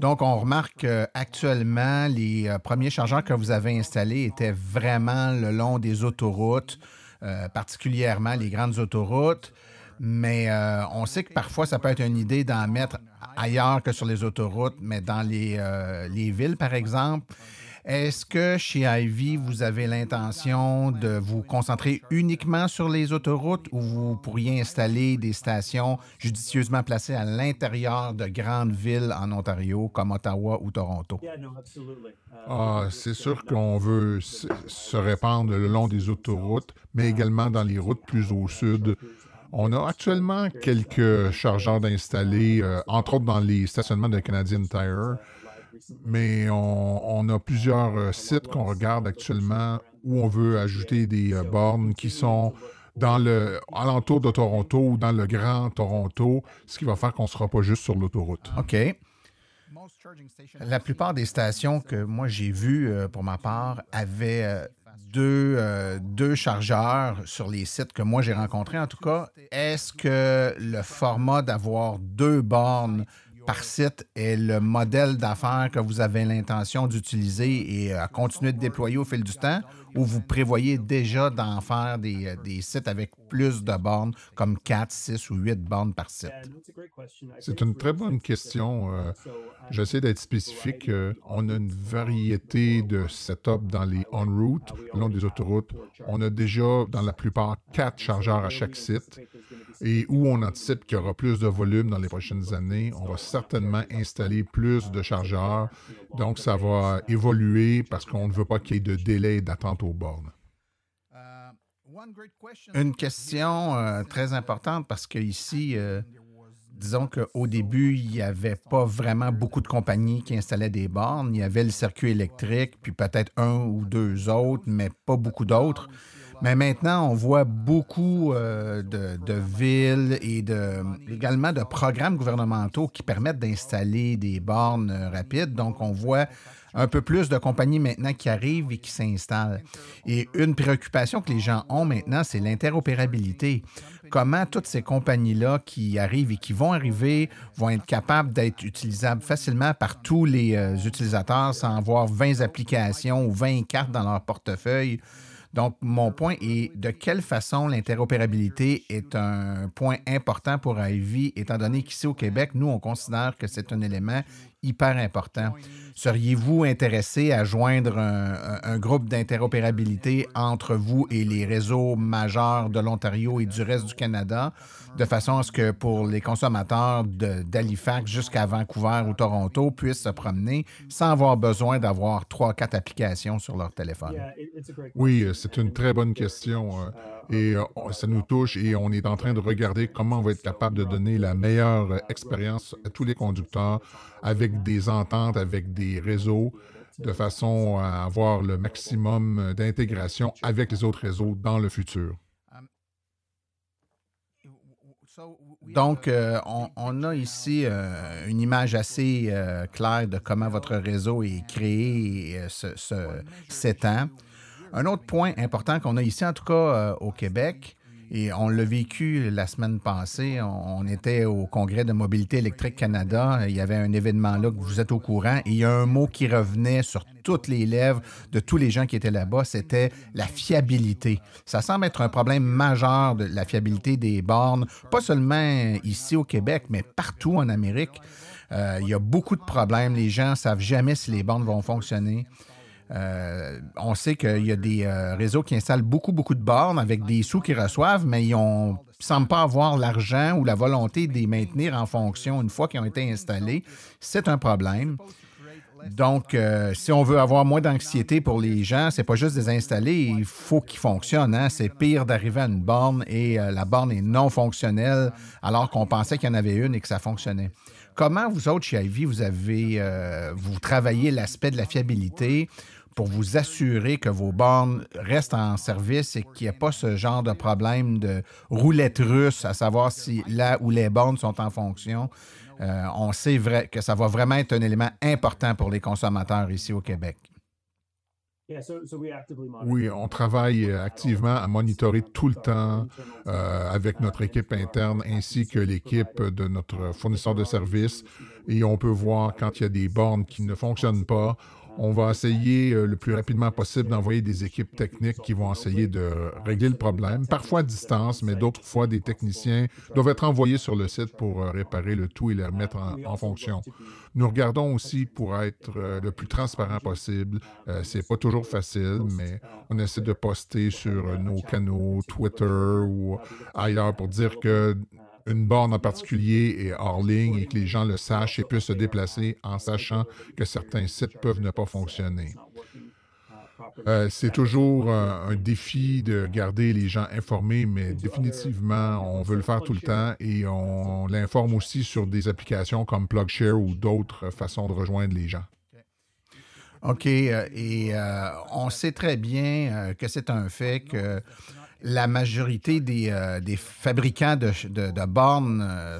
Donc, on remarque qu'actuellement, les euh, premiers chargeurs que vous avez installés étaient vraiment le long des autoroutes, euh, particulièrement les grandes autoroutes. Mais euh, on sait que parfois, ça peut être une idée d'en mettre ailleurs que sur les autoroutes, mais dans les, euh, les villes, par exemple. Est-ce que chez Ivy, vous avez l'intention de vous concentrer uniquement sur les autoroutes ou vous pourriez installer des stations judicieusement placées à l'intérieur de grandes villes en Ontario, comme Ottawa ou Toronto? Ah, c'est sûr qu'on veut se répandre le long des autoroutes, mais également dans les routes plus au sud. On a actuellement quelques chargeurs d'installer, euh, entre autres dans les stationnements de Canadian Tire, mais on, a plusieurs euh, sites qu'on regarde actuellement où on veut ajouter des euh, bornes qui sont dans le alentour de Toronto ou dans le Grand Toronto, ce qui va faire qu'on ne sera pas juste sur l'autoroute. OK. La plupart des stations que moi j'ai vues pour ma part avaient deux, euh, deux chargeurs sur les sites que moi j'ai rencontrés. En tout cas, est-ce que le format d'avoir deux bornes par site est le modèle d'affaires que vous avez l'intention d'utiliser et à continuer de déployer au fil du temps ou vous prévoyez déjà d'en faire des, euh, des sites avec plus de bornes, comme 4, 6 ou 8 bornes par site? C'est une très bonne question. Euh, J'essaie d'être spécifique. Euh, on a une variété de setup dans les on-route, le long des autoroutes. On a déjà, dans la plupart, quatre chargeurs à chaque site. Et où on anticipe qu'il y aura plus de volume dans les prochaines années, on va certainement installer plus de chargeurs. Donc, ça va évoluer parce qu'on ne veut pas qu'il y ait de délai d'attente aux bornes. Une question euh, très importante parce qu'ici, euh, disons qu'au début, il n'y avait pas vraiment beaucoup de compagnies qui installaient des bornes. Il y avait le circuit électrique, puis peut-être un ou deux autres, mais pas beaucoup d'autres. Mais maintenant, on voit beaucoup euh, de, de villes et de, également de programmes gouvernementaux qui permettent d'installer des bornes euh, rapides. Donc, on voit un peu plus de compagnies maintenant qui arrivent et qui s'installent. Et une préoccupation que les gens ont maintenant, c'est l'interopérabilité. Comment toutes ces compagnies-là qui arrivent et qui vont arriver vont être capables d'être utilisables facilement par tous les euh, utilisateurs sans avoir 20 applications ou 20 cartes dans leur portefeuille? Donc, mon point est de quelle façon l'interopérabilité est un point important pour Ivy, étant donné qu'ici au Québec, nous, on considère que c'est un élément hyper important. Seriez-vous intéressé à joindre un, un- groupe d'interopérabilité entre vous et les réseaux majeurs de l'Ontario et du reste du Canada, de façon à ce que pour les consommateurs de- d'Halifax jusqu'à Vancouver ou Toronto puissent se promener sans avoir besoin d'avoir trois, quatre applications sur leur téléphone? Oui, c'est une très bonne question euh, et euh, ça nous touche et on est en train de regarder comment on va être capable de donner la meilleure euh, expérience à tous les conducteurs avec des ententes, avec des réseaux, de façon à avoir le maximum d'intégration avec les autres réseaux dans le futur. Donc, euh, on, a ici euh, une image assez euh, claire de comment votre réseau est créé et s'étend. Un autre point important qu'on a ici, en tout cas au Québec, Et on l'a vécu la semaine passée. On, était au Congrès de Mobilité électrique Canada. Il y avait un événement là que vous êtes au courant. Et il y a un mot qui revenait sur toutes les lèvres de tous les gens qui étaient là-bas, c'était la fiabilité. Ça semble être un problème majeur de la fiabilité des bornes, pas seulement ici au Québec, mais partout en Amérique. Euh, il y a beaucoup de problèmes. Les gens ne savent jamais si les bornes vont fonctionner. Euh, on sait qu'il y a des euh, réseaux qui installent beaucoup, beaucoup de bornes avec des sous qu'ils reçoivent, mais ils ne semblent pas avoir l'argent ou la volonté de les maintenir en fonction une fois qu'ils ont été installés. C'est un problème. Donc, euh, si on veut avoir moins d'anxiété pour les gens, c'est pas juste les installer, il faut qu'ils fonctionnent. Hein. C'est pire d'arriver à une borne et la borne est non fonctionnelle alors qu'on pensait qu'il y en avait une et que ça fonctionnait. Comment vous autres chez Ivy, vous avez vous travaillez l'aspect de la fiabilité? Pour vous assurer que vos bornes restent en service et qu'il n'y ait pas ce genre de problème de roulette russe, à savoir si là où les bornes sont en fonction. Euh, on sait vrai, que ça va vraiment être un élément important pour les consommateurs ici au Québec. Oui, on travaille activement à monitorer tout le temps euh, avec notre équipe interne ainsi que l'équipe de notre fournisseur de services. Et on peut voir quand il y a des bornes qui ne fonctionnent pas. On va essayer euh, le plus rapidement possible d'envoyer des équipes techniques qui vont essayer de régler le problème, parfois à distance, mais d'autres fois, des techniciens doivent être envoyés sur le site pour euh, réparer le tout et le remettre en, fonction. Nous regardons aussi pour être euh, le plus transparent possible. c'est pas toujours facile, mais on essaie de poster sur nos canaux Twitter ou ailleurs pour dire que une borne en particulier est hors ligne et que les gens le sachent et puissent se déplacer en sachant que certains sites peuvent ne pas fonctionner. Euh, c'est toujours un, défi de garder les gens informés, mais définitivement, on veut le faire tout le temps et on l'informe aussi sur des applications comme PlugShare ou d'autres façons de rejoindre les gens. OK. Euh, et euh, on sait très bien que c'est un fait que la majorité des, euh, fabricants de, bornes euh,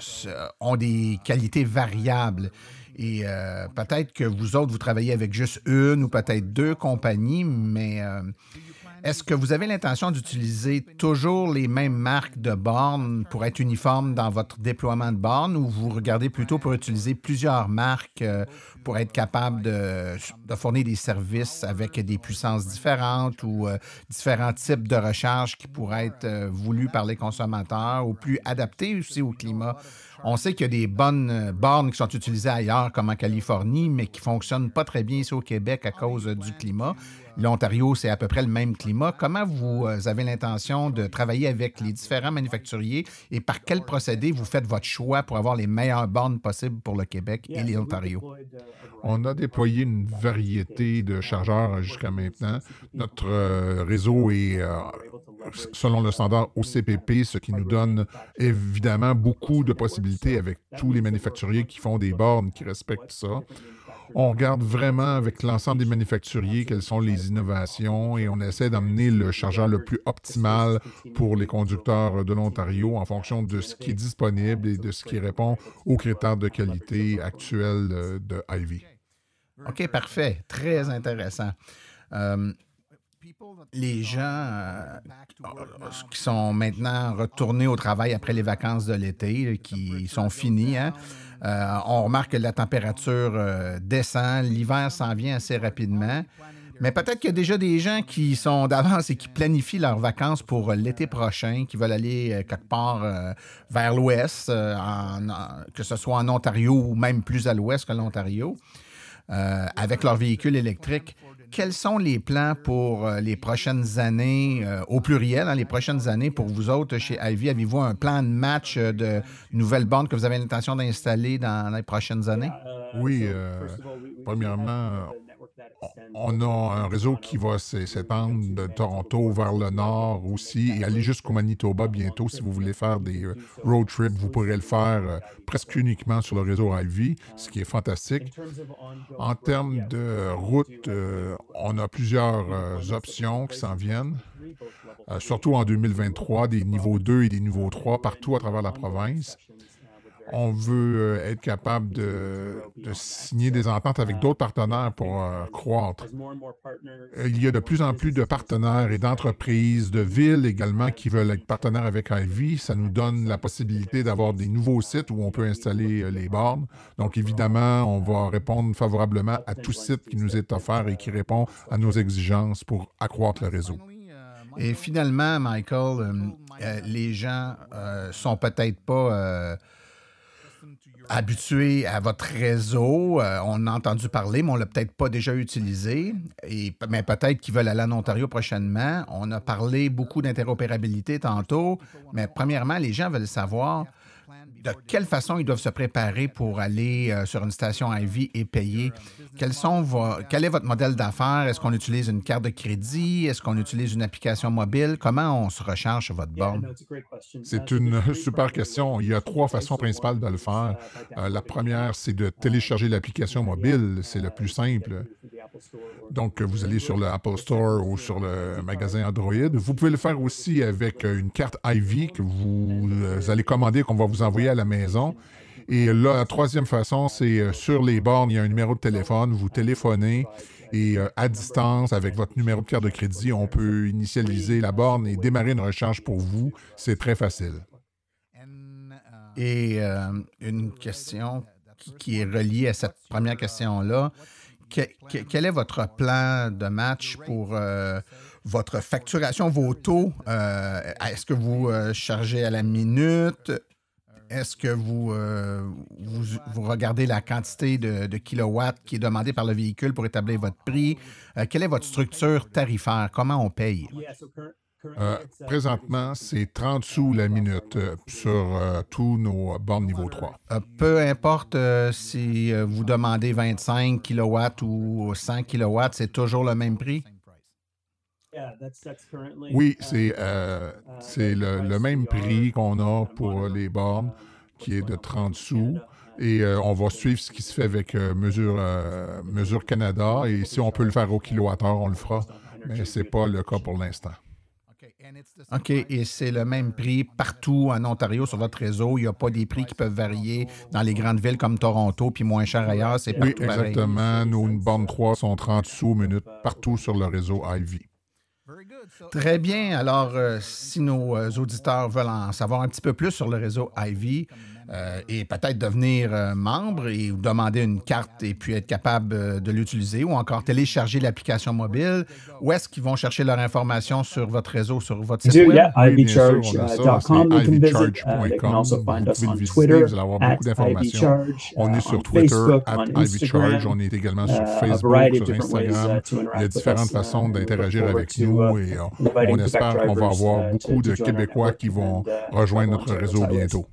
ont des qualités variables. Et euh, peut-être que vous autres, vous travaillez avec juste une ou peut-être deux compagnies, mais est-ce que vous avez l'intention d'utiliser toujours les mêmes marques de bornes pour être uniforme dans votre déploiement de bornes ou vous regardez plutôt pour utiliser plusieurs marques euh, pour être capable de, fournir des services avec des puissances différentes ou euh, différents types de recharge qui pourraient être euh, voulus par les consommateurs ou plus adaptés aussi au climat? On sait qu'il y a des bonnes bornes qui sont utilisées ailleurs, comme en Californie, mais qui ne fonctionnent pas très bien ici au Québec à cause du climat. L'Ontario, c'est à peu près le même climat. Comment vous euh, avez l'intention de travailler avec les différents manufacturiers et par quel procédé vous faites votre choix pour avoir les meilleures bornes possibles pour le Québec et l'Ontario? On a déployé une variété de chargeurs jusqu'à maintenant. Notre euh, réseau est euh, selon le standard OCPP, ce qui nous donne évidemment beaucoup de possibilités avec tous les manufacturiers qui font des bornes qui respectent ça. On regarde vraiment avec l'ensemble des manufacturiers quelles sont les innovations et on essaie d'amener le chargeur le plus optimal pour les conducteurs de l'Ontario en fonction de ce qui est disponible et de ce qui répond aux critères de qualité actuels de, Ivy. OK, parfait. Très intéressant. Euh, les gens euh, qui sont maintenant retournés au travail après les vacances de l'été, qui sont finis, hein, euh, on remarque que la température euh, descend, l'hiver s'en vient assez rapidement. Mais peut-être qu'il y a déjà des gens qui sont d'avance et qui planifient leurs vacances pour l'été prochain, qui veulent aller quelque part vers l'ouest, que ce soit en Ontario ou même plus à l'ouest que l'Ontario, avec leur véhicule électrique quels sont les plans pour euh, les prochaines années, euh, au pluriel, hein, les prochaines années pour vous autres chez Ivy? Avez-vous un plan de match euh, de nouvelles bandes que vous avez l'intention d'installer dans les prochaines années? Oui, premièrement, on a un réseau qui va s'étendre de Toronto vers le nord aussi et aller jusqu'au Manitoba bientôt. Si vous voulez faire des euh, road trips, vous pourrez le faire euh, presque uniquement sur le réseau Ivy, ce qui est fantastique. En termes de route, euh, on a plusieurs options qui s'en viennent. surtout en 2023, des niveaux 2 et des niveaux 3 partout à travers la province. On veut euh, être capable de, signer des ententes avec d'autres partenaires pour euh, croître. Il y a de plus en plus de partenaires et d'entreprises, de villes également qui veulent être partenaires avec Ivy. Ça nous donne la possibilité d'avoir des nouveaux sites où on peut installer euh, les bornes. Donc, évidemment, on va répondre favorablement à tout site qui nous est offert et qui répond à nos exigences pour accroître le réseau. Et finalement, Michael, les gens sont peut-être pas habitués à votre réseau. Euh, on a entendu parler, mais on l'a peut-être pas déjà utilisé. Et, mais peut-être qu'ils veulent aller en Ontario prochainement. On a parlé beaucoup d'interopérabilité tantôt. Mais premièrement, les gens veulent savoir de quelle façon ils doivent se préparer pour aller euh, sur une station Ivy et payer? Quels sont vo- quel est votre modèle d'affaires? Est-ce qu'on utilise une carte de crédit? Est-ce qu'on utilise une application mobile? Comment on se recharge sur votre borne? C'est une super question. Il y a trois façons principales de le faire. Euh, la première, c'est de télécharger l'application mobile. C'est le plus simple. Donc, vous allez sur le Apple Store ou sur le magasin Android. Vous pouvez le faire aussi avec euh, une carte Ivy que vous euh, allez commander, qu'on va vous envoyer à la maison. Et la troisième façon, c'est euh, sur les bornes, il y a un numéro de téléphone, vous téléphonez et euh, à distance, avec votre numéro de carte de crédit, on peut initialiser la borne et démarrer une recharge pour vous. C'est très facile. Et euh, une question qui est reliée à cette première question-là. Que- que- quel est votre plan de match pour euh, votre facturation, vos taux? Euh, Est-ce que vous euh, chargez à la minute? Est-ce que vous, vous, regardez la quantité de, de kilowatts qui est demandée par le véhicule pour établir votre prix? Quelle est votre structure tarifaire? Comment on paye? Euh, présentement, c'est 30 sous la minute euh, sur euh, tous nos bornes niveau 3. Euh, peu importe euh, si vous demandez 25 kilowatts ou 100 kilowatts, c'est toujours le même prix? Oui, c'est euh, c'est le, le même prix qu'on a pour les bornes, qui est de 30 sous. Et euh, on va suivre ce qui se fait avec euh, Mesure, euh, Mesure Canada. Et si on peut le faire au kilowattheure, on le fera. Mais ce n'est pas le cas pour l'instant. OK, et c'est le même prix partout en Ontario sur votre réseau. Il n'y a pas des prix qui peuvent varier dans les grandes villes comme Toronto, puis moins cher ailleurs. C'est Oui, exactement. Nos bornes 3 sont 30 sous minute partout sur le réseau Ivy. Très bien. Alors, euh, si nos euh, auditeurs veulent en savoir un petit peu plus sur le réseau Ivy euh, et peut-être devenir euh, membre et vous demander une carte et puis être capable euh, de l'utiliser ou encore télécharger l'application mobile, où est-ce qu'ils vont chercher leur information sur votre réseau, sur votre site web? yeah, visit. Uh, they can also find Vous us pouvez on le visiter, Twitter vous allez avoir beaucoup d'informations. On est sur on Twitter, at. Instagram, On est également sur Facebook, sur different ways, Instagram. to interact Il y a with différentes façons d'interagir avec nous et on espère qu'on va avoir beaucoup de to join our Québécois qui vont rejoindre notre réseau bientôt.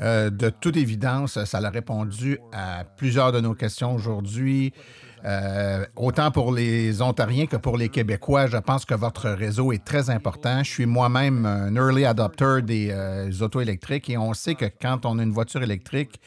Euh, de toute évidence, ça a répondu à plusieurs de nos questions aujourd'hui. Euh, autant pour les Ontariens que pour les Québécois, je pense que votre réseau est très important. Je suis moi-même un early adopter des euh, autos électriques et on sait que quand on a une voiture électrique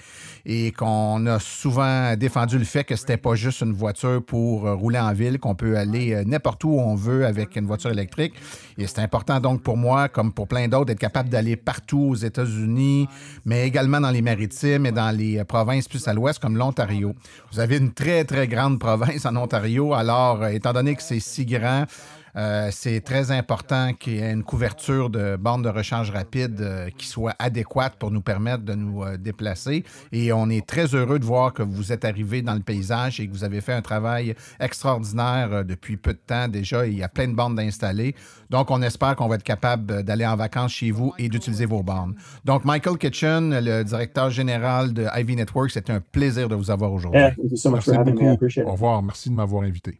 et qu'on a souvent défendu le fait que c'était pas juste une voiture pour euh, rouler en ville, qu'on peut aller euh, n'importe où on veut avec une voiture électrique. Et c'est important donc pour moi, comme pour plein d'autres, d'être capable d'aller partout aux États-Unis, mais également dans les maritimes et dans les provinces plus à l'ouest comme l'Ontario. Vous avez une très, très grande en Ontario. Alors, euh, étant donné que c'est si grand, euh, c'est très important qu'il y ait une couverture de bornes de recharge rapide euh, qui soit adéquate pour nous permettre de nous euh, déplacer. Et on est très heureux de voir que vous êtes arrivé dans le paysage et que vous avez fait un travail extraordinaire depuis peu de temps déjà. Il y a plein de bornes d'installer. Donc, on espère qu'on va être capable d'aller en vacances chez vous et d'utiliser vos bornes. Donc, Michael Kitchen, le directeur général de Ivy Network, c'est un plaisir de vous avoir aujourd'hui. Yeah, so Merci beaucoup. Au revoir. Merci de m'avoir invité.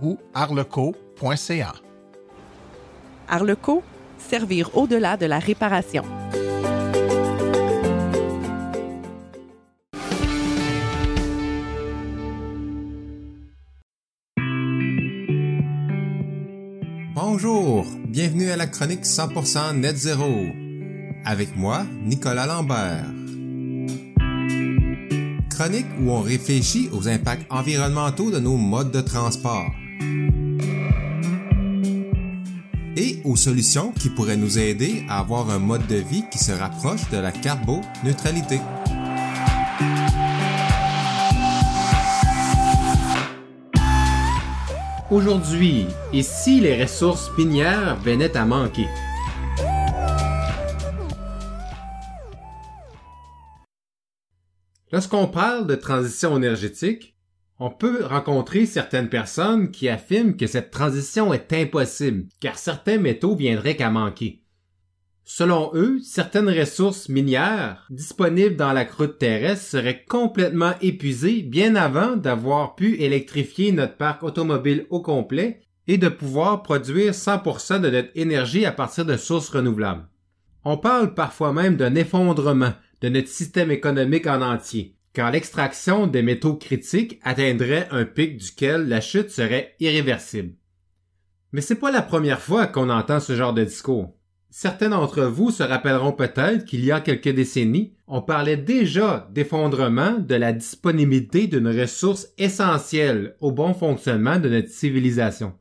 ou arleco.ca. Arleco, servir au-delà de la réparation. Bonjour, bienvenue à la chronique 100% Net Zéro. Avec moi, Nicolas Lambert. Chronique où on réfléchit aux impacts environnementaux de nos modes de transport. Et aux solutions qui pourraient nous aider à avoir un mode de vie qui se rapproche de la carboneutralité. Aujourd'hui, et si les ressources minières venaient à manquer? Lorsqu'on parle de transition énergétique, on peut rencontrer certaines personnes qui affirment que cette transition est impossible, car certains métaux viendraient qu'à manquer. Selon eux, certaines ressources minières disponibles dans la croûte terrestre seraient complètement épuisées bien avant d'avoir pu électrifier notre parc automobile au complet et de pouvoir produire 100% de notre énergie à partir de sources renouvelables. On parle parfois même d'un effondrement de notre système économique en entier, quand l'extraction des métaux critiques atteindrait un pic duquel la chute serait irréversible. Mais c'est pas la première fois qu'on entend ce genre de discours. Certains d'entre vous se rappelleront peut-être qu'il y a quelques décennies, on parlait déjà d'effondrement de la disponibilité d'une ressource essentielle au bon fonctionnement de notre civilisation.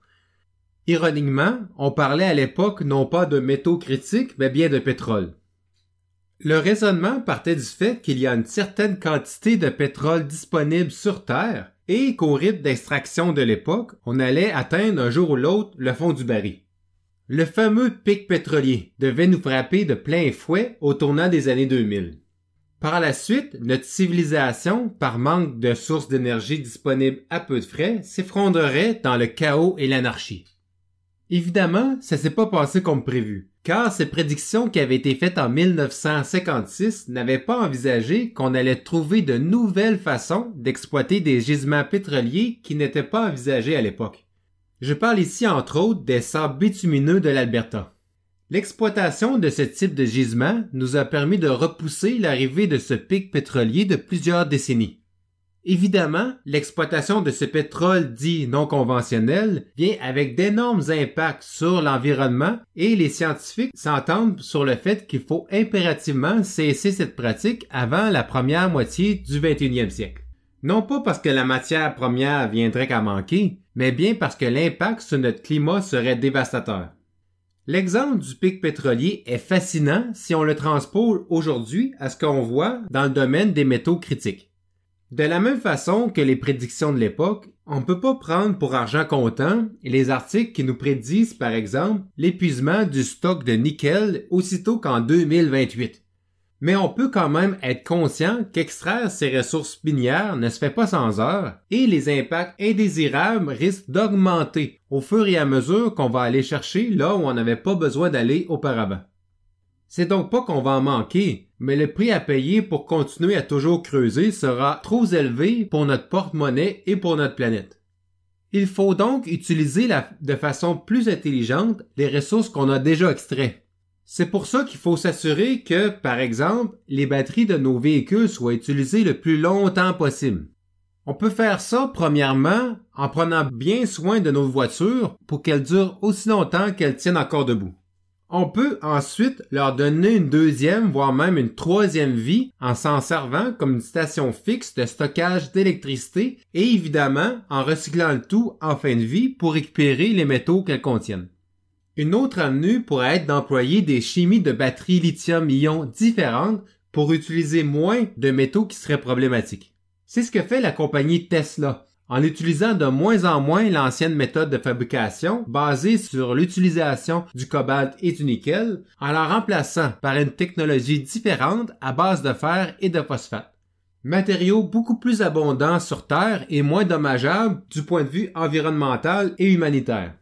Ironiquement, on parlait à l'époque non pas de métaux critiques, mais bien de pétrole. Le raisonnement partait du fait qu'il y a une certaine quantité de pétrole disponible sur Terre et qu'au rythme d'extraction de l'époque, on allait atteindre un jour ou l'autre le fond du baril. Le fameux pic pétrolier devait nous frapper de plein fouet au tournant des années 2000. Par la suite, notre civilisation, par manque de sources d'énergie disponibles à peu de frais, s'effondrerait dans le chaos et l'anarchie. Évidemment, ça s'est pas passé comme prévu, car ces prédictions qui avaient été faites en 1956 n'avaient pas envisagé qu'on allait trouver de nouvelles façons d'exploiter des gisements pétroliers qui n'étaient pas envisagés à l'époque. Je parle ici entre autres des sables bitumineux de l'Alberta. L'exploitation de ce type de gisement nous a permis de repousser l'arrivée de ce pic pétrolier de plusieurs décennies. Évidemment, l'exploitation de ce pétrole dit non conventionnel vient avec d'énormes impacts sur l'environnement et les scientifiques s'entendent sur le fait qu'il faut impérativement cesser cette pratique avant la première moitié du 21e siècle. Non pas parce que la matière première viendrait qu'à manquer, mais bien parce que l'impact sur notre climat serait dévastateur. L'exemple du pic pétrolier est fascinant si on le transpose aujourd'hui à ce qu'on voit dans le domaine des métaux critiques. De la même façon que les prédictions de l'époque, on ne peut pas prendre pour argent comptant les articles qui nous prédisent par exemple l'épuisement du stock de nickel aussitôt qu'en 2028 mais on peut quand même être conscient qu'extraire ces ressources minières ne se fait pas sans heure et les impacts indésirables risquent d'augmenter au fur et à mesure qu'on va aller chercher là où on n'avait pas besoin d'aller auparavant. C'est donc pas qu'on va en manquer, mais le prix à payer pour continuer à toujours creuser sera trop élevé pour notre porte-monnaie et pour notre planète. Il faut donc utiliser de façon plus intelligente les ressources qu'on a déjà extraites c'est pour ça qu'il faut s'assurer que, par exemple, les batteries de nos véhicules soient utilisées le plus longtemps possible. On peut faire ça, premièrement, en prenant bien soin de nos voitures pour qu'elles durent aussi longtemps qu'elles tiennent encore debout. On peut ensuite leur donner une deuxième, voire même une troisième vie en s'en servant comme une station fixe de stockage d'électricité et évidemment en recyclant le tout en fin de vie pour récupérer les métaux qu'elles contiennent. Une autre avenue pourrait être d'employer des chimies de batteries lithium-ion différentes pour utiliser moins de métaux qui seraient problématiques. C'est ce que fait la compagnie Tesla en utilisant de moins en moins l'ancienne méthode de fabrication basée sur l'utilisation du cobalt et du nickel, en la remplaçant par une technologie différente à base de fer et de phosphate. Matériaux beaucoup plus abondants sur Terre et moins dommageables du point de vue environnemental et humanitaire.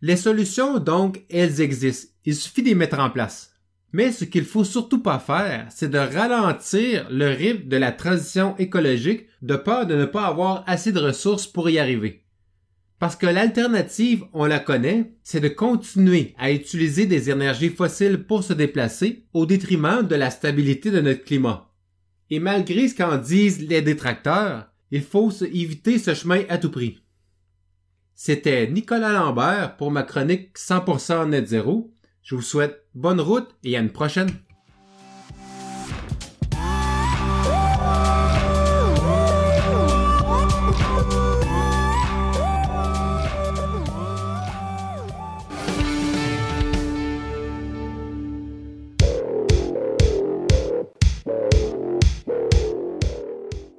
Les solutions, donc, elles existent. Il suffit de les mettre en place. Mais ce qu'il faut surtout pas faire, c'est de ralentir le rythme de la transition écologique de peur de ne pas avoir assez de ressources pour y arriver. Parce que l'alternative, on la connaît, c'est de continuer à utiliser des énergies fossiles pour se déplacer au détriment de la stabilité de notre climat. Et malgré ce qu'en disent les détracteurs, il faut éviter ce chemin à tout prix. C'était Nicolas Lambert pour ma chronique 100% net zéro. Je vous souhaite bonne route et à une prochaine.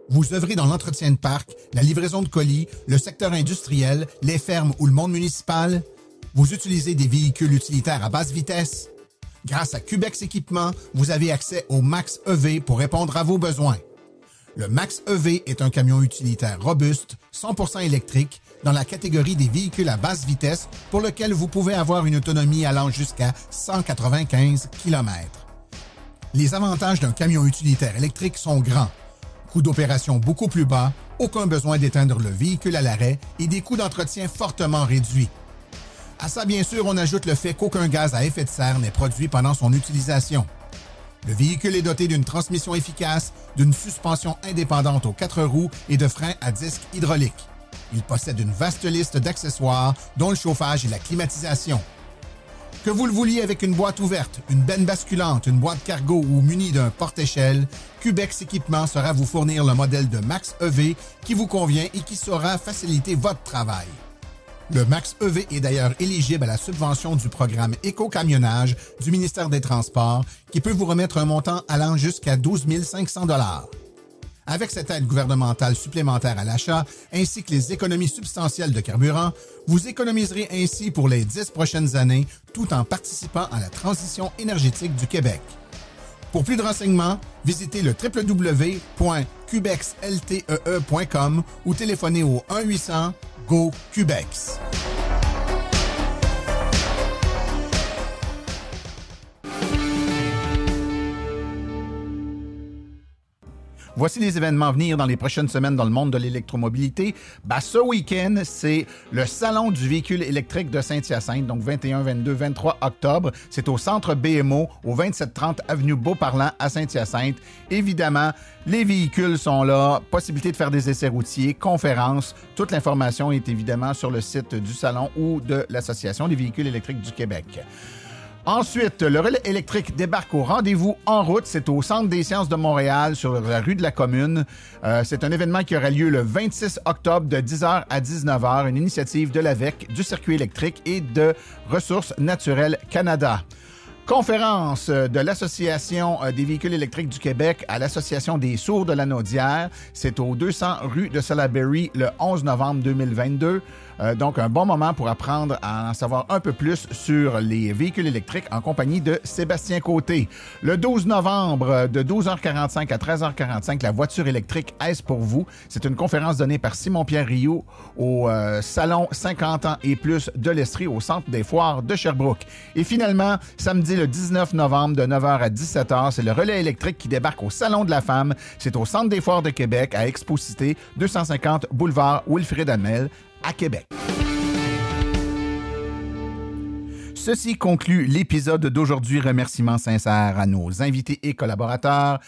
Vous œuvrez dans l'entretien de parc, la livraison de colis, le secteur industriel, les fermes ou le monde municipal? Vous utilisez des véhicules utilitaires à basse vitesse? Grâce à Cubex Équipement, vous avez accès au Max EV pour répondre à vos besoins. Le Max EV est un camion utilitaire robuste, 100% électrique, dans la catégorie des véhicules à basse vitesse pour lequel vous pouvez avoir une autonomie allant jusqu'à 195 km. Les avantages d'un camion utilitaire électrique sont grands. Coût d'opération beaucoup plus bas, aucun besoin d'éteindre le véhicule à l'arrêt et des coûts d'entretien fortement réduits. À ça, bien sûr, on ajoute le fait qu'aucun gaz à effet de serre n'est produit pendant son utilisation. Le véhicule est doté d'une transmission efficace, d'une suspension indépendante aux quatre roues et de freins à disque hydraulique. Il possède une vaste liste d'accessoires, dont le chauffage et la climatisation. Que vous le vouliez avec une boîte ouverte, une benne basculante, une boîte cargo ou muni d'un porte-échelle, Cubex Équipement sera vous fournir le modèle de Max EV qui vous convient et qui saura faciliter votre travail. Le Max EV est d'ailleurs éligible à la subvention du programme Éco-camionnage du ministère des Transports qui peut vous remettre un montant allant jusqu'à 12 500 Avec cette aide gouvernementale supplémentaire à l'achat ainsi que les économies substantielles de carburant, vous économiserez ainsi pour les 10 prochaines années tout en participant à la transition énergétique du Québec. Pour plus de renseignements, visitez le www.cubexltee.com ou téléphonez au 1 800 Go Cubex. Voici les événements à venir dans les prochaines semaines dans le monde de l'électromobilité. Ben, ce week-end, c'est le Salon du véhicule électrique de Saint-Hyacinthe, donc 21, 22, 23 octobre. C'est au centre BMO, au 2730 Avenue Beauparlant à Saint-Hyacinthe. Évidemment, les véhicules sont là, possibilité de faire des essais routiers, conférences. Toute l'information est évidemment sur le site du salon ou de l'Association des véhicules électriques du Québec. Ensuite, le relais électrique débarque au rendez-vous en route. C'est au Centre des sciences de Montréal, sur la rue de la Commune. Euh, c'est un événement qui aura lieu le 26 octobre de 10h à 19h, une initiative de l'AVEC, du circuit électrique et de Ressources naturelles Canada. Conférence de l'Association des véhicules électriques du Québec à l'Association des sourds de la Naudière. C'est au 200 rue de Salaberry le 11 novembre 2022. Euh, donc, un bon moment pour apprendre à en savoir un peu plus sur les véhicules électriques en compagnie de Sébastien Côté. Le 12 novembre, de 12h45 à 13h45, la voiture électrique Est pour vous. C'est une conférence donnée par Simon-Pierre Rioux au euh, Salon 50 ans et plus de l'Estrie au Centre des foires de Sherbrooke. Et finalement, samedi le 19 novembre, de 9h à 17h, c'est le relais électrique qui débarque au Salon de la Femme. C'est au Centre des foires de Québec à Exposité, 250 boulevard Wilfrid Amel à Québec. Ceci conclut l'épisode d'aujourd'hui. Remerciements sincères à nos invités et collaborateurs.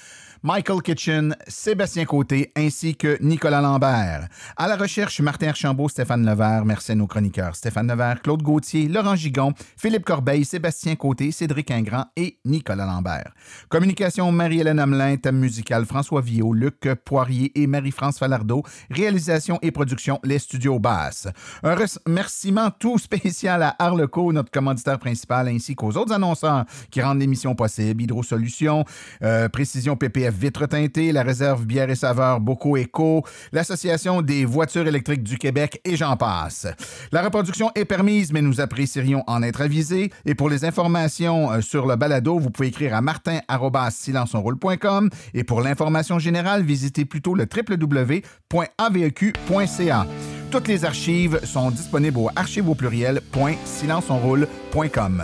Michael Kitchen, Sébastien Côté ainsi que Nicolas Lambert. À la recherche, Martin Archambault, Stéphane Levert, merci à nos chroniqueurs Stéphane Levert, Claude Gauthier, Laurent Gigon, Philippe Corbeil, Sébastien Côté, Cédric Ingrand et Nicolas Lambert. Communication Marie-Hélène Hamelin, thème musical François Villot, Luc Poirier et Marie-France Falardeau. Réalisation et production Les Studios Basses. Un remerciement tout spécial à Arleco, notre commanditaire principal, ainsi qu'aux autres annonceurs qui rendent l'émission possible. Hydro Solutions, euh, Précision PPF Vitre Teintée, la réserve Bière et Saveur Boco Eco, l'Association des voitures électriques du Québec et j'en passe. La reproduction est permise, mais nous apprécierions en être avisés. Et pour les informations euh, sur le balado, vous pouvez écrire à martin.silenceonroule.com et pour l'information générale, visitez plutôt le www.aveq.ca. Toutes les archives sont disponibles au archives au pluriel.silenceonroule.com.